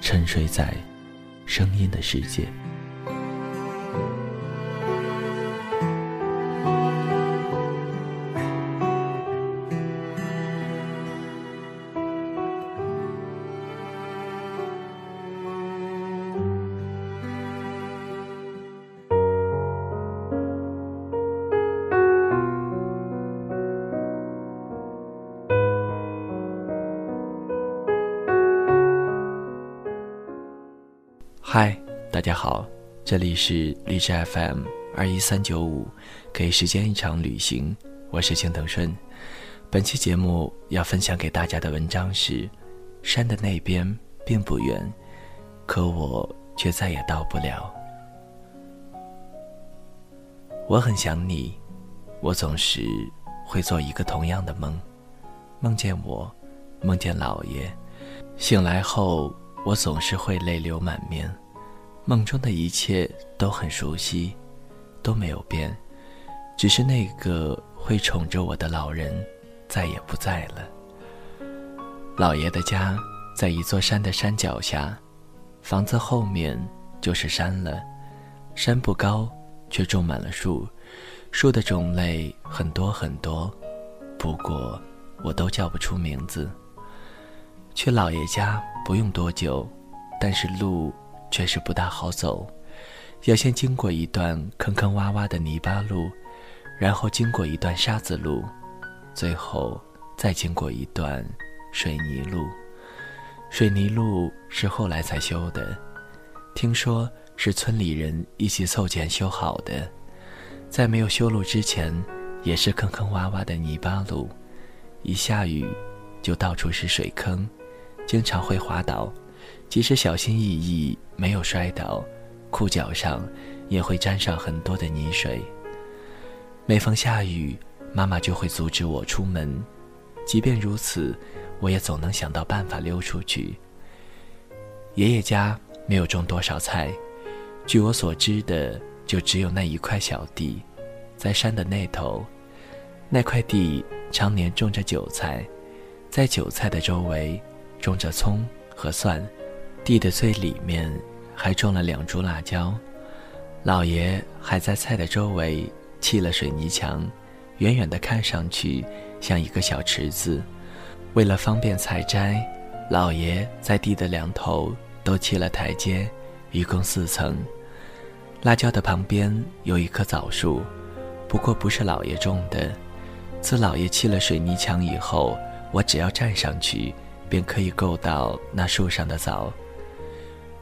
沉睡在声音的世界。嗨，大家好，这里是荔枝 FM 二一三九五，给时间一场旅行，我是青藤顺。本期节目要分享给大家的文章是：山的那边并不远，可我却再也到不了。我很想你，我总是会做一个同样的梦，梦见我，梦见姥爷，醒来后。我总是会泪流满面，梦中的一切都很熟悉，都没有变，只是那个会宠着我的老人再也不在了。老爷的家在一座山的山脚下，房子后面就是山了。山不高，却种满了树，树的种类很多很多，不过我都叫不出名字。去老爷家不用多久，但是路确实不大好走，要先经过一段坑坑洼洼的泥巴路，然后经过一段沙子路，最后再经过一段水泥路。水泥路是后来才修的，听说是村里人一起凑钱修好的。在没有修路之前，也是坑坑洼洼的泥巴路，一下雨就到处是水坑。经常会滑倒，即使小心翼翼没有摔倒，裤脚上也会沾上很多的泥水。每逢下雨，妈妈就会阻止我出门，即便如此，我也总能想到办法溜出去。爷爷家没有种多少菜，据我所知的，就只有那一块小地，在山的那头，那块地常年种着韭菜，在韭菜的周围。种着葱和蒜，地的最里面还种了两株辣椒。老爷还在菜的周围砌了水泥墙，远远的看上去像一个小池子。为了方便采摘，老爷在地的两头都砌了台阶，一共四层。辣椒的旁边有一棵枣树，不过不是老爷种的。自老爷砌了水泥墙以后，我只要站上去。便可以够到那树上的枣。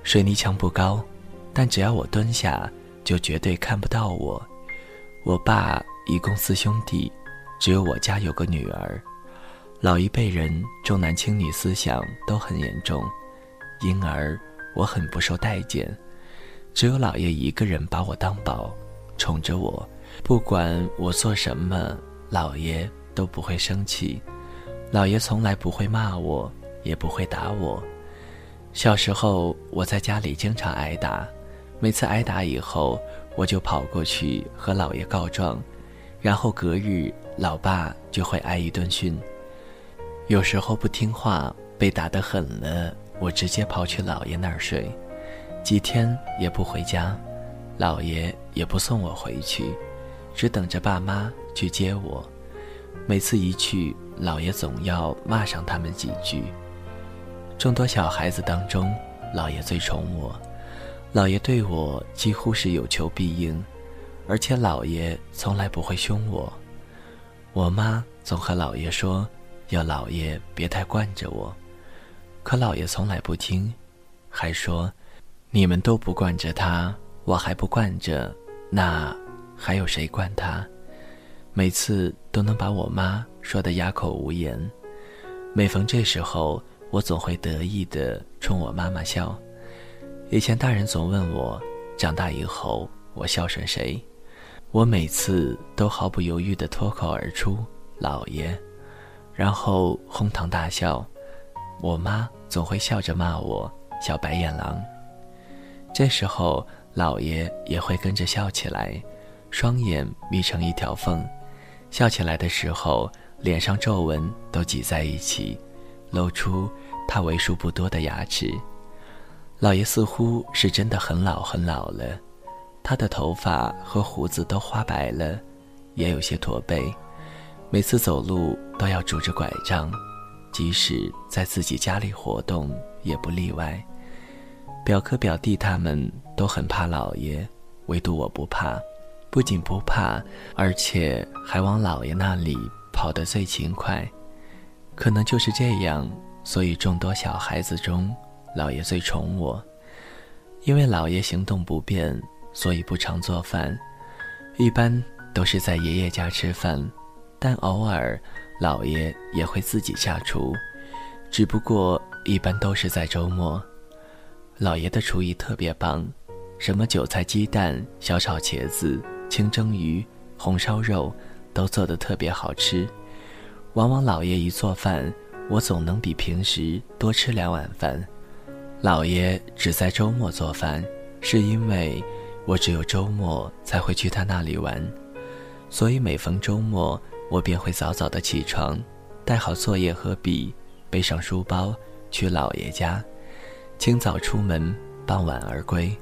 水泥墙不高，但只要我蹲下，就绝对看不到我。我爸一共四兄弟，只有我家有个女儿。老一辈人重男轻女思想都很严重，因而我很不受待见。只有老爷一个人把我当宝，宠着我，不管我做什么，老爷都不会生气。老爷从来不会骂我。也不会打我。小时候，我在家里经常挨打，每次挨打以后，我就跑过去和老爷告状，然后隔日，老爸就会挨一顿训。有时候不听话，被打得狠了，我直接跑去老爷那儿睡，几天也不回家，老爷也不送我回去，只等着爸妈去接我。每次一去，老爷总要骂上他们几句。众多小孩子当中，老爷最宠我，老爷对我几乎是有求必应，而且老爷从来不会凶我。我妈总和老爷说，要老爷别太惯着我，可老爷从来不听，还说，你们都不惯着他，我还不惯着，那还有谁惯他？每次都能把我妈说得哑口无言。每逢这时候，我总会得意地冲我妈妈笑。以前大人总问我，长大以后我孝顺谁？我每次都毫不犹豫地脱口而出“姥爷”，然后哄堂大笑。我妈总会笑着骂我“小白眼狼”。这时候，姥爷也会跟着笑起来，双眼眯成一条缝。笑起来的时候，脸上皱纹都挤在一起，露出他为数不多的牙齿。老爷似乎是真的很老很老了，他的头发和胡子都花白了，也有些驼背，每次走路都要拄着拐杖，即使在自己家里活动也不例外。表哥表弟他们都很怕老爷，唯独我不怕。不仅不怕，而且还往姥爷那里跑得最勤快。可能就是这样，所以众多小孩子中，姥爷最宠我。因为姥爷行动不便，所以不常做饭，一般都是在爷爷家吃饭。但偶尔，姥爷也会自己下厨，只不过一般都是在周末。姥爷的厨艺特别棒，什么韭菜鸡蛋、小炒茄子。清蒸鱼、红烧肉，都做得特别好吃。往往老爷一做饭，我总能比平时多吃两碗饭。老爷只在周末做饭，是因为我只有周末才会去他那里玩，所以每逢周末，我便会早早的起床，带好作业和笔，背上书包去老爷家，清早出门，傍晚而归。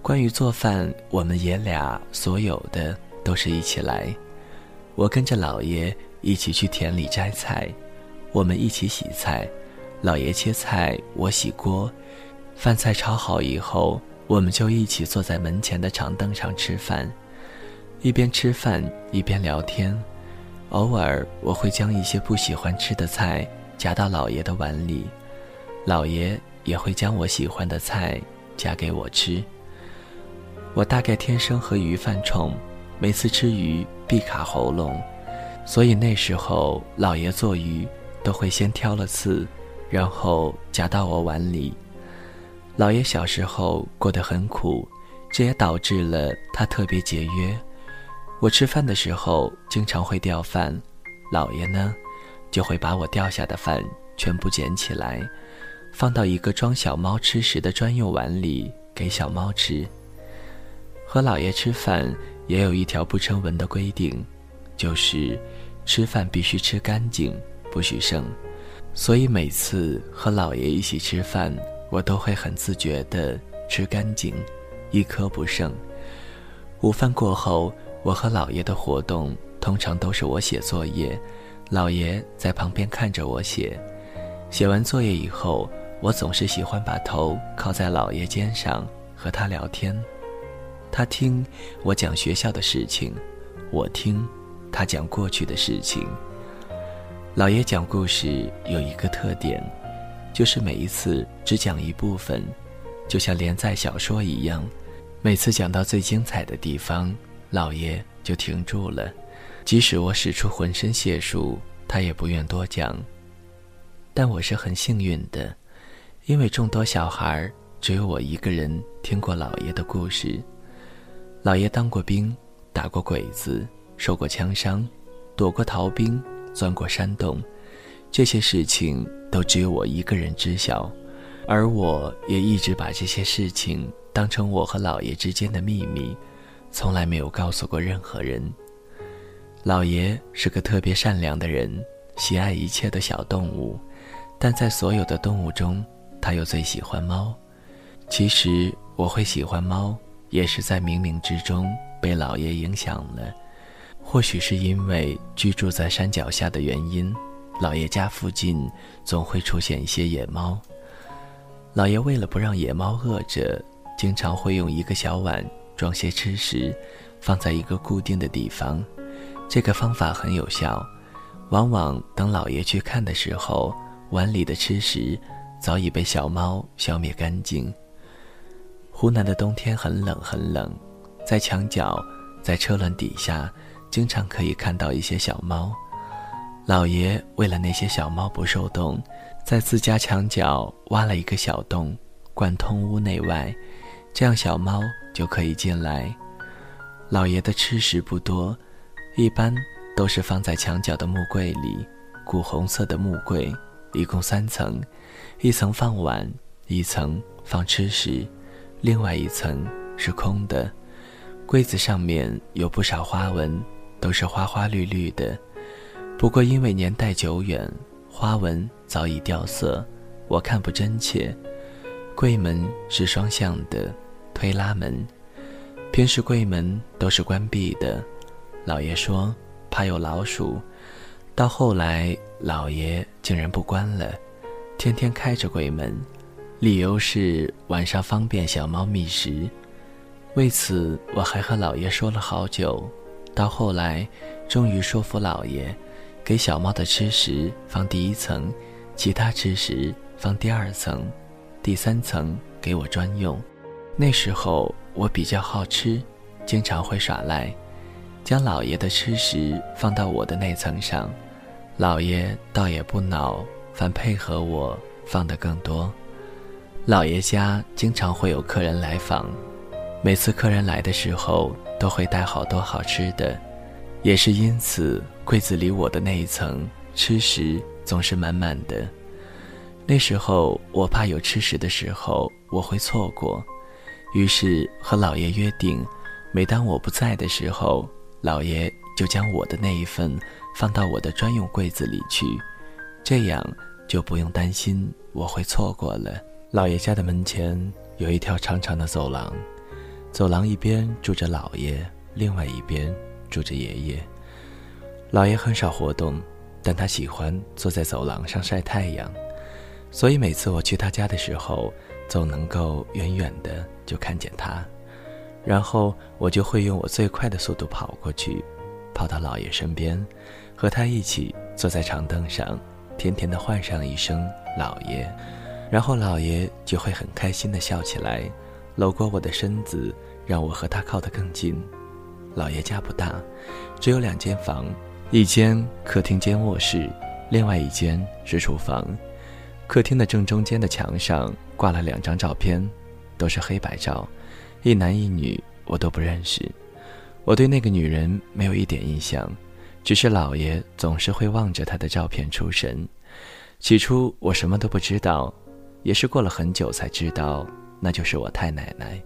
关于做饭，我们爷俩所有的都是一起来。我跟着老爷一起去田里摘菜，我们一起洗菜，老爷切菜，我洗锅。饭菜炒好以后，我们就一起坐在门前的长凳上吃饭，一边吃饭一边聊天。偶尔我会将一些不喜欢吃的菜夹到老爷的碗里，老爷也会将我喜欢的菜夹给我吃。我大概天生和鱼犯冲，每次吃鱼必卡喉咙，所以那时候老爷做鱼都会先挑了刺，然后夹到我碗里。老爷小时候过得很苦，这也导致了他特别节约。我吃饭的时候经常会掉饭，老爷呢，就会把我掉下的饭全部捡起来，放到一个装小猫吃食的专用碗里给小猫吃。和老爷吃饭也有一条不成文的规定，就是吃饭必须吃干净，不许剩。所以每次和老爷一起吃饭，我都会很自觉地吃干净，一颗不剩。午饭过后，我和老爷的活动通常都是我写作业，老爷在旁边看着我写。写完作业以后，我总是喜欢把头靠在老爷肩上和他聊天。他听我讲学校的事情，我听他讲过去的事情。老爷讲故事有一个特点，就是每一次只讲一部分，就像连载小说一样。每次讲到最精彩的地方，老爷就停住了，即使我使出浑身解数，他也不愿多讲。但我是很幸运的，因为众多小孩只有我一个人听过老爷的故事。老爷当过兵，打过鬼子，受过枪伤，躲过逃兵，钻过山洞，这些事情都只有我一个人知晓，而我也一直把这些事情当成我和老爷之间的秘密，从来没有告诉过任何人。老爷是个特别善良的人，喜爱一切的小动物，但在所有的动物中，他又最喜欢猫。其实我会喜欢猫。也是在冥冥之中被老爷影响了，或许是因为居住在山脚下的原因，老爷家附近总会出现一些野猫。老爷为了不让野猫饿着，经常会用一个小碗装些吃食，放在一个固定的地方。这个方法很有效，往往等老爷去看的时候，碗里的吃食早已被小猫消灭干净。湖南的冬天很冷很冷，在墙角，在车轮底下，经常可以看到一些小猫。老爷为了那些小猫不受冻，在自家墙角挖了一个小洞，贯通屋内外，这样小猫就可以进来。老爷的吃食不多，一般都是放在墙角的木柜里，古红色的木柜，一共三层，一层放碗，一层放吃食，另外一层是空的。柜子上面有不少花纹，都是花花绿绿的。不过因为年代久远，花纹早已掉色，我看不真切。柜门是双向的，推拉门，平时柜门都是关闭的。老爷说怕有老鼠，到后来老爷竟然不关了，天天开着柜门，理由是晚上方便小猫觅食。为此我还和老爷说了好久，到后来终于说服老爷。给小猫的吃食放第一层，其他吃食放第二层，第三层给我专用。那时候我比较好吃，经常会耍赖，将老爷的吃食放到我的那层上。老爷倒也不恼，反配合我放得更多。老爷家经常会有客人来访，每次客人来的时候都会带好多好吃的。也是因此，柜子里我的那一层吃食总是满满的。那时候我怕有吃食的时候我会错过，于是和老爷约定，每当我不在的时候，老爷就将我的那一份放到我的专用柜子里去，这样就不用担心我会错过了。老爷家的门前有一条长长的走廊，走廊一边住着老爷，另外一边。住着爷爷，老爷很少活动，但他喜欢坐在走廊上晒太阳，所以每次我去他家的时候，总能够远远的就看见他，然后我就会用我最快的速度跑过去，跑到老爷身边，和他一起坐在长凳上，甜甜的唤上一声“老爷”，然后老爷就会很开心的笑起来，搂过我的身子，让我和他靠得更近。老爷家不大，只有两间房，一间客厅兼卧室，另外一间是厨房。客厅的正中间的墙上挂了两张照片，都是黑白照，一男一女，我都不认识。我对那个女人没有一点印象，只是老爷总是会望着她的照片出神。起初我什么都不知道，也是过了很久才知道，那就是我太奶奶。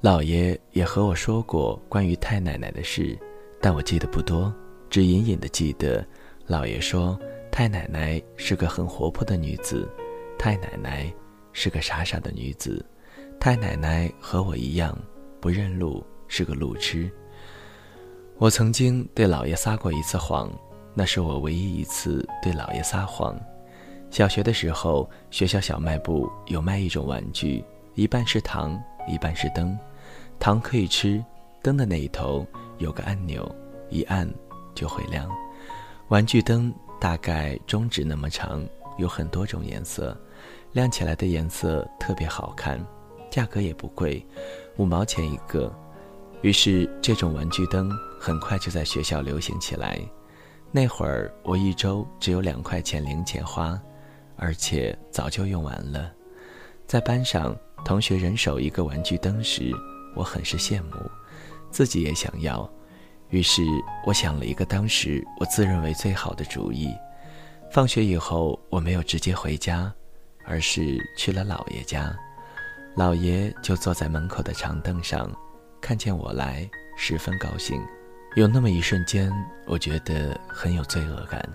老爷也和我说过关于太奶奶的事，但我记得不多，只隐隐的记得，老爷说太奶奶是个很活泼的女子，太奶奶是个傻傻的女子，太奶奶和我一样不认路，是个路痴。我曾经对老爷撒过一次谎，那是我唯一一次对老爷撒谎。小学的时候，学校小卖部有卖一种玩具，一半是糖，一半是灯。糖可以吃，灯的那一头有个按钮，一按就会亮。玩具灯大概中指那么长，有很多种颜色，亮起来的颜色特别好看，价格也不贵，五毛钱一个。于是这种玩具灯很快就在学校流行起来。那会儿我一周只有两块钱零钱花，而且早就用完了。在班上，同学人手一个玩具灯时，我很是羡慕，自己也想要，于是我想了一个当时我自认为最好的主意。放学以后，我没有直接回家，而是去了姥爷家。姥爷就坐在门口的长凳上，看见我来，十分高兴。有那么一瞬间，我觉得很有罪恶感，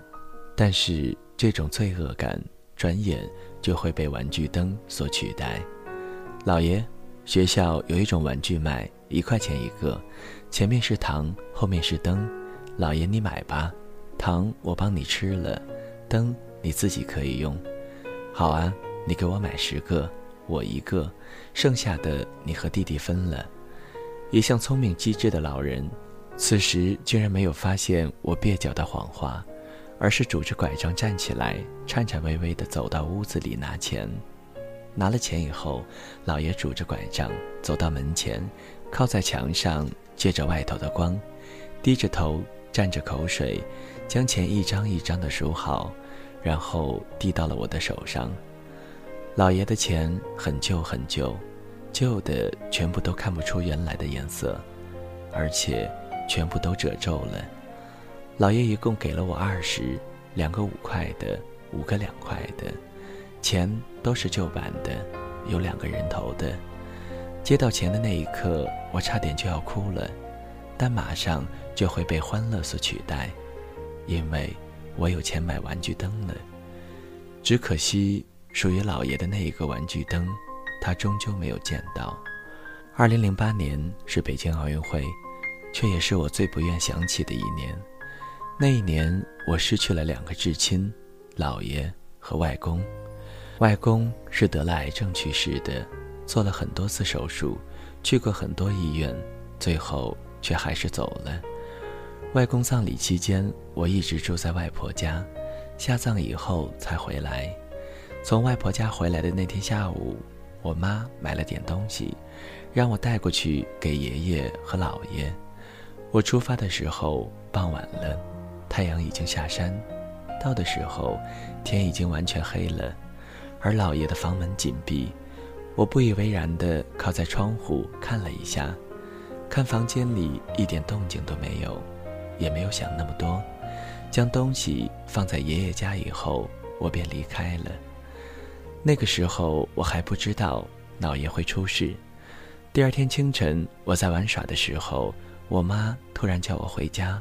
但是这种罪恶感转眼就会被玩具灯所取代。姥爷。学校有一种玩具卖一块钱一个，前面是糖，后面是灯。老爷，你买吧，糖我帮你吃了，灯你自己可以用。好啊，你给我买十个，我一个，剩下的你和弟弟分了。一向聪明机智的老人，此时居然没有发现我蹩脚的谎话，而是拄着拐杖站起来，颤颤巍巍地走到屋子里拿钱。拿了钱以后，老爷拄着拐杖走到门前，靠在墙上，借着外头的光，低着头，蘸着口水，将钱一张一张地数好，然后递到了我的手上。老爷的钱很旧很旧，旧的全部都看不出原来的颜色，而且全部都褶皱了。老爷一共给了我二十，两个五块的，五个两块的，钱都是旧版的，有两个人头的。接到钱的那一刻，我差点就要哭了，但马上就会被欢乐所取代，因为我有钱买玩具灯了。只可惜。属于老爷的那一个玩具灯，他终究没有见到。二零零八年是北京奥运会，却也是我最不愿想起的一年。那一年，我失去了两个至亲，姥爷和外公。外公是得了癌症去世的，做了很多次手术，去过很多医院，最后却还是走了。外公葬礼期间，我一直住在外婆家，下葬以后才回来。从外婆家回来的那天下午，我妈买了点东西，让我带过去给爷爷和姥爷。我出发的时候傍晚了，太阳已经下山，到的时候天已经完全黑了，而姥爷的房门紧闭。我不以为然地靠在窗户看了一下，看房间里一点动静都没有，也没有想那么多，将东西放在爷爷家以后，我便离开了。那个时候我还不知道姥爷会出事。第二天清晨，我在玩耍的时候，我妈突然叫我回家。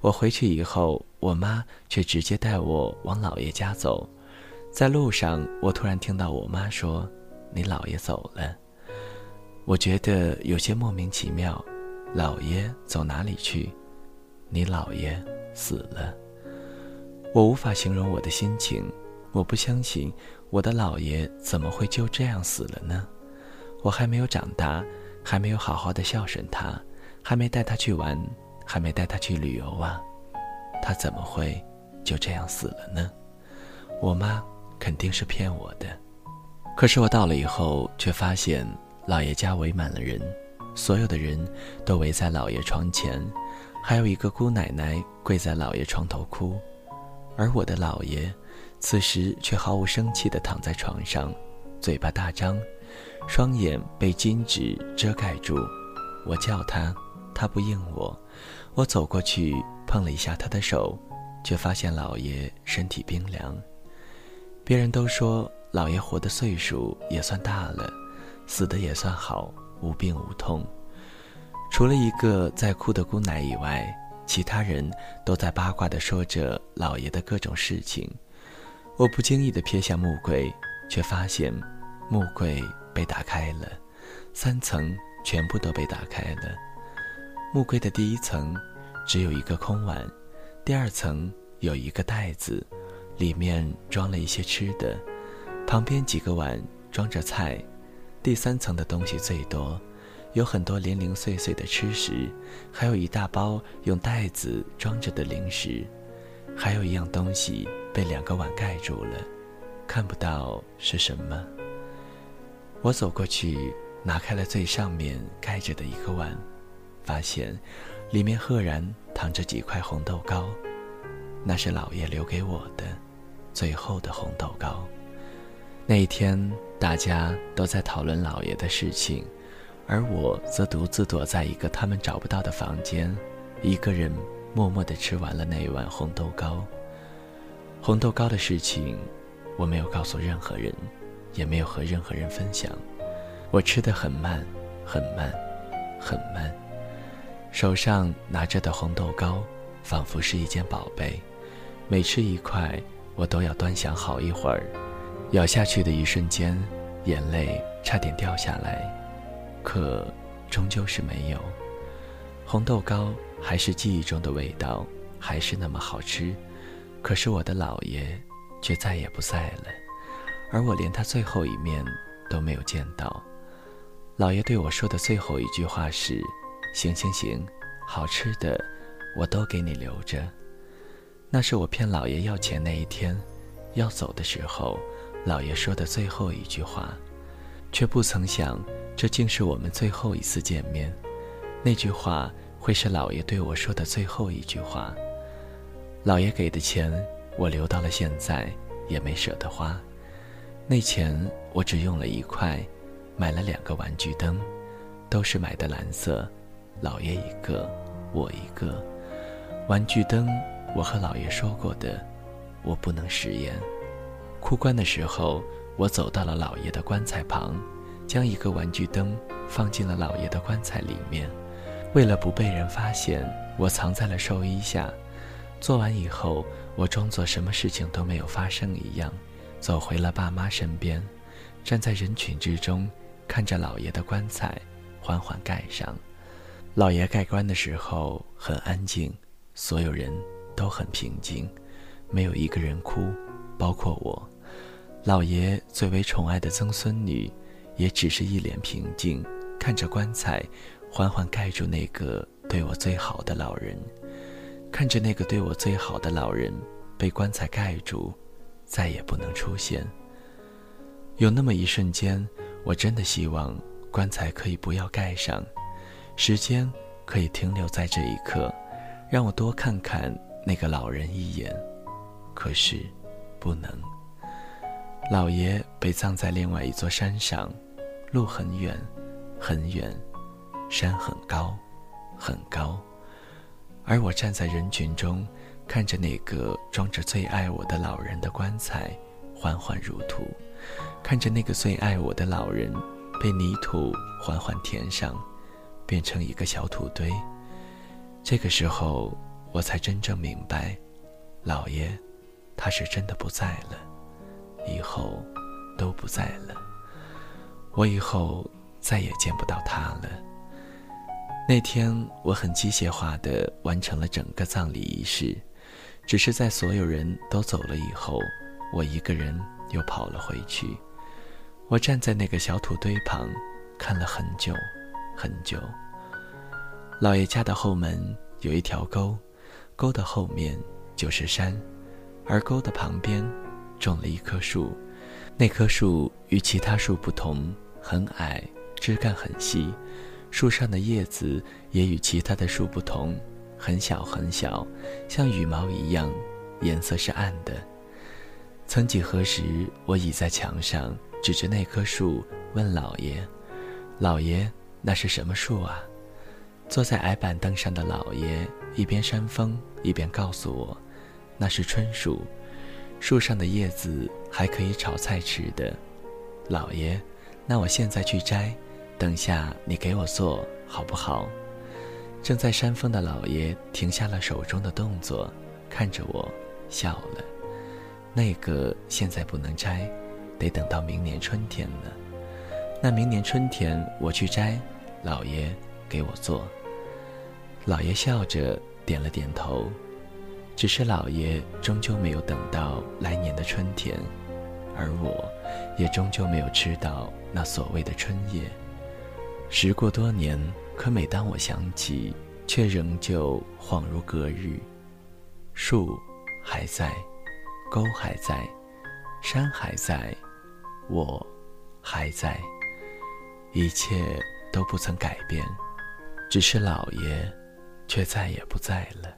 我回去以后，我妈却直接带我往姥爷家走。在路上，我突然听到我妈说：“你姥爷走了。”我觉得有些莫名其妙。姥爷走哪里去？你姥爷死了。我无法形容我的心情。我不相信。我的姥爷怎么会就这样死了呢？我还没有长大，还没有好好的孝顺他，还没带他去玩，还没带他去旅游啊！他怎么会就这样死了呢？我妈肯定是骗我的。可是我到了以后，却发现姥爷家围满了人，所有的人都围在姥爷床前，还有一个姑奶奶跪在姥爷床头哭，而我的姥爷。此时却毫无生气地躺在床上，嘴巴大张，双眼被金纸遮盖住。我叫他，他不应我。我走过去碰了一下他的手，却发现老爷身体冰凉。别人都说老爷活的岁数也算大了，死的也算好，无病无痛。除了一个在哭的姑奶以外，其他人都在八卦地说着老爷的各种事情。我不经意地瞥向木柜，却发现木柜被打开了，三层全部都被打开了。木柜的第一层只有一个空碗，第二层有一个袋子，里面装了一些吃的，旁边几个碗装着菜。第三层的东西最多，有很多零零碎碎的吃食，还有一大包用袋子装着的零食，还有一样东西。被两个碗盖住了，看不到是什么。我走过去，拿开了最上面盖着的一个碗，发现里面赫然躺着几块红豆糕，那是老爷留给我的最后的红豆糕。那一天，大家都在讨论老爷的事情，而我则独自躲在一个他们找不到的房间，一个人默默地吃完了那一碗红豆糕。红豆糕的事情，我没有告诉任何人，也没有和任何人分享。我吃的很慢，很慢，很慢。手上拿着的红豆糕，仿佛是一件宝贝。每吃一块，我都要端详好一会儿。咬下去的一瞬间，眼泪差点掉下来，可终究是没有。红豆糕还是记忆中的味道，还是那么好吃。可是我的姥爷却再也不在了，而我连他最后一面都没有见到。老爷对我说的最后一句话是：“行行行，好吃的我都给你留着。”那是我骗老爷要钱那一天，要走的时候，老爷说的最后一句话，却不曾想，这竟是我们最后一次见面。那句话会是老爷对我说的最后一句话。老爷给的钱，我留到了现在，也没舍得花。那钱我只用了一块，买了两个玩具灯，都是买的蓝色，老爷一个，我一个。玩具灯，我和老爷说过的，我不能食言。哭棺的时候，我走到了老爷的棺材旁，将一个玩具灯放进了老爷的棺材里面。为了不被人发现，我藏在了寿衣下。做完以后，我装作什么事情都没有发生一样，走回了爸妈身边，站在人群之中，看着老爷的棺材缓缓盖上。老爷盖棺的时候很安静，所有人都很平静，没有一个人哭，包括我。老爷最为宠爱的曾孙女，也只是一脸平静，看着棺材。缓缓盖住那个对我最好的老人，看着那个对我最好的老人被棺材盖住，再也不能出现。有那么一瞬间，我真的希望棺材可以不要盖上，时间可以停留在这一刻，让我多看看那个老人一眼。可是，不能。老爷被葬在另外一座山上，路很远，很远。山很高，很高，而我站在人群中，看着那个装着最爱我的老人的棺材缓缓入土，看着那个最爱我的老人被泥土缓缓填上，变成一个小土堆。这个时候，我才真正明白，老爷，他是真的不在了，以后都不在了，我以后再也见不到他了。那天我很机械化地完成了整个葬礼仪式，只是在所有人都走了以后，我一个人又跑了回去。我站在那个小土堆旁，看了很久，很久。老爷家的后门有一条沟，沟的后面就是山，而沟的旁边种了一棵树。那棵树与其他树不同，很矮，枝干很细。树上的叶子也与其他的树不同，很小很小，像羽毛一样，颜色是暗的。曾几何时，我倚在墙上，指着那棵树问老爷：“老爷，那是什么树啊？”坐在矮板凳上的老爷一边扇风，一边告诉我：“那是春树，树上的叶子还可以炒菜吃的。”老爷，那我现在去摘。等下，你给我做好不好？正在扇风的老爷停下了手中的动作，看着我，笑了。那个现在不能摘，得等到明年春天了。那明年春天我去摘，老爷给我做。老爷笑着点了点头。只是老爷终究没有等到来年的春天，而我，也终究没有吃到那所谓的春叶。时过多年，可每当我想起，却仍旧恍如隔日。树还在，沟还在，山还在，我还在，一切都不曾改变，只是老爷，却再也不在了。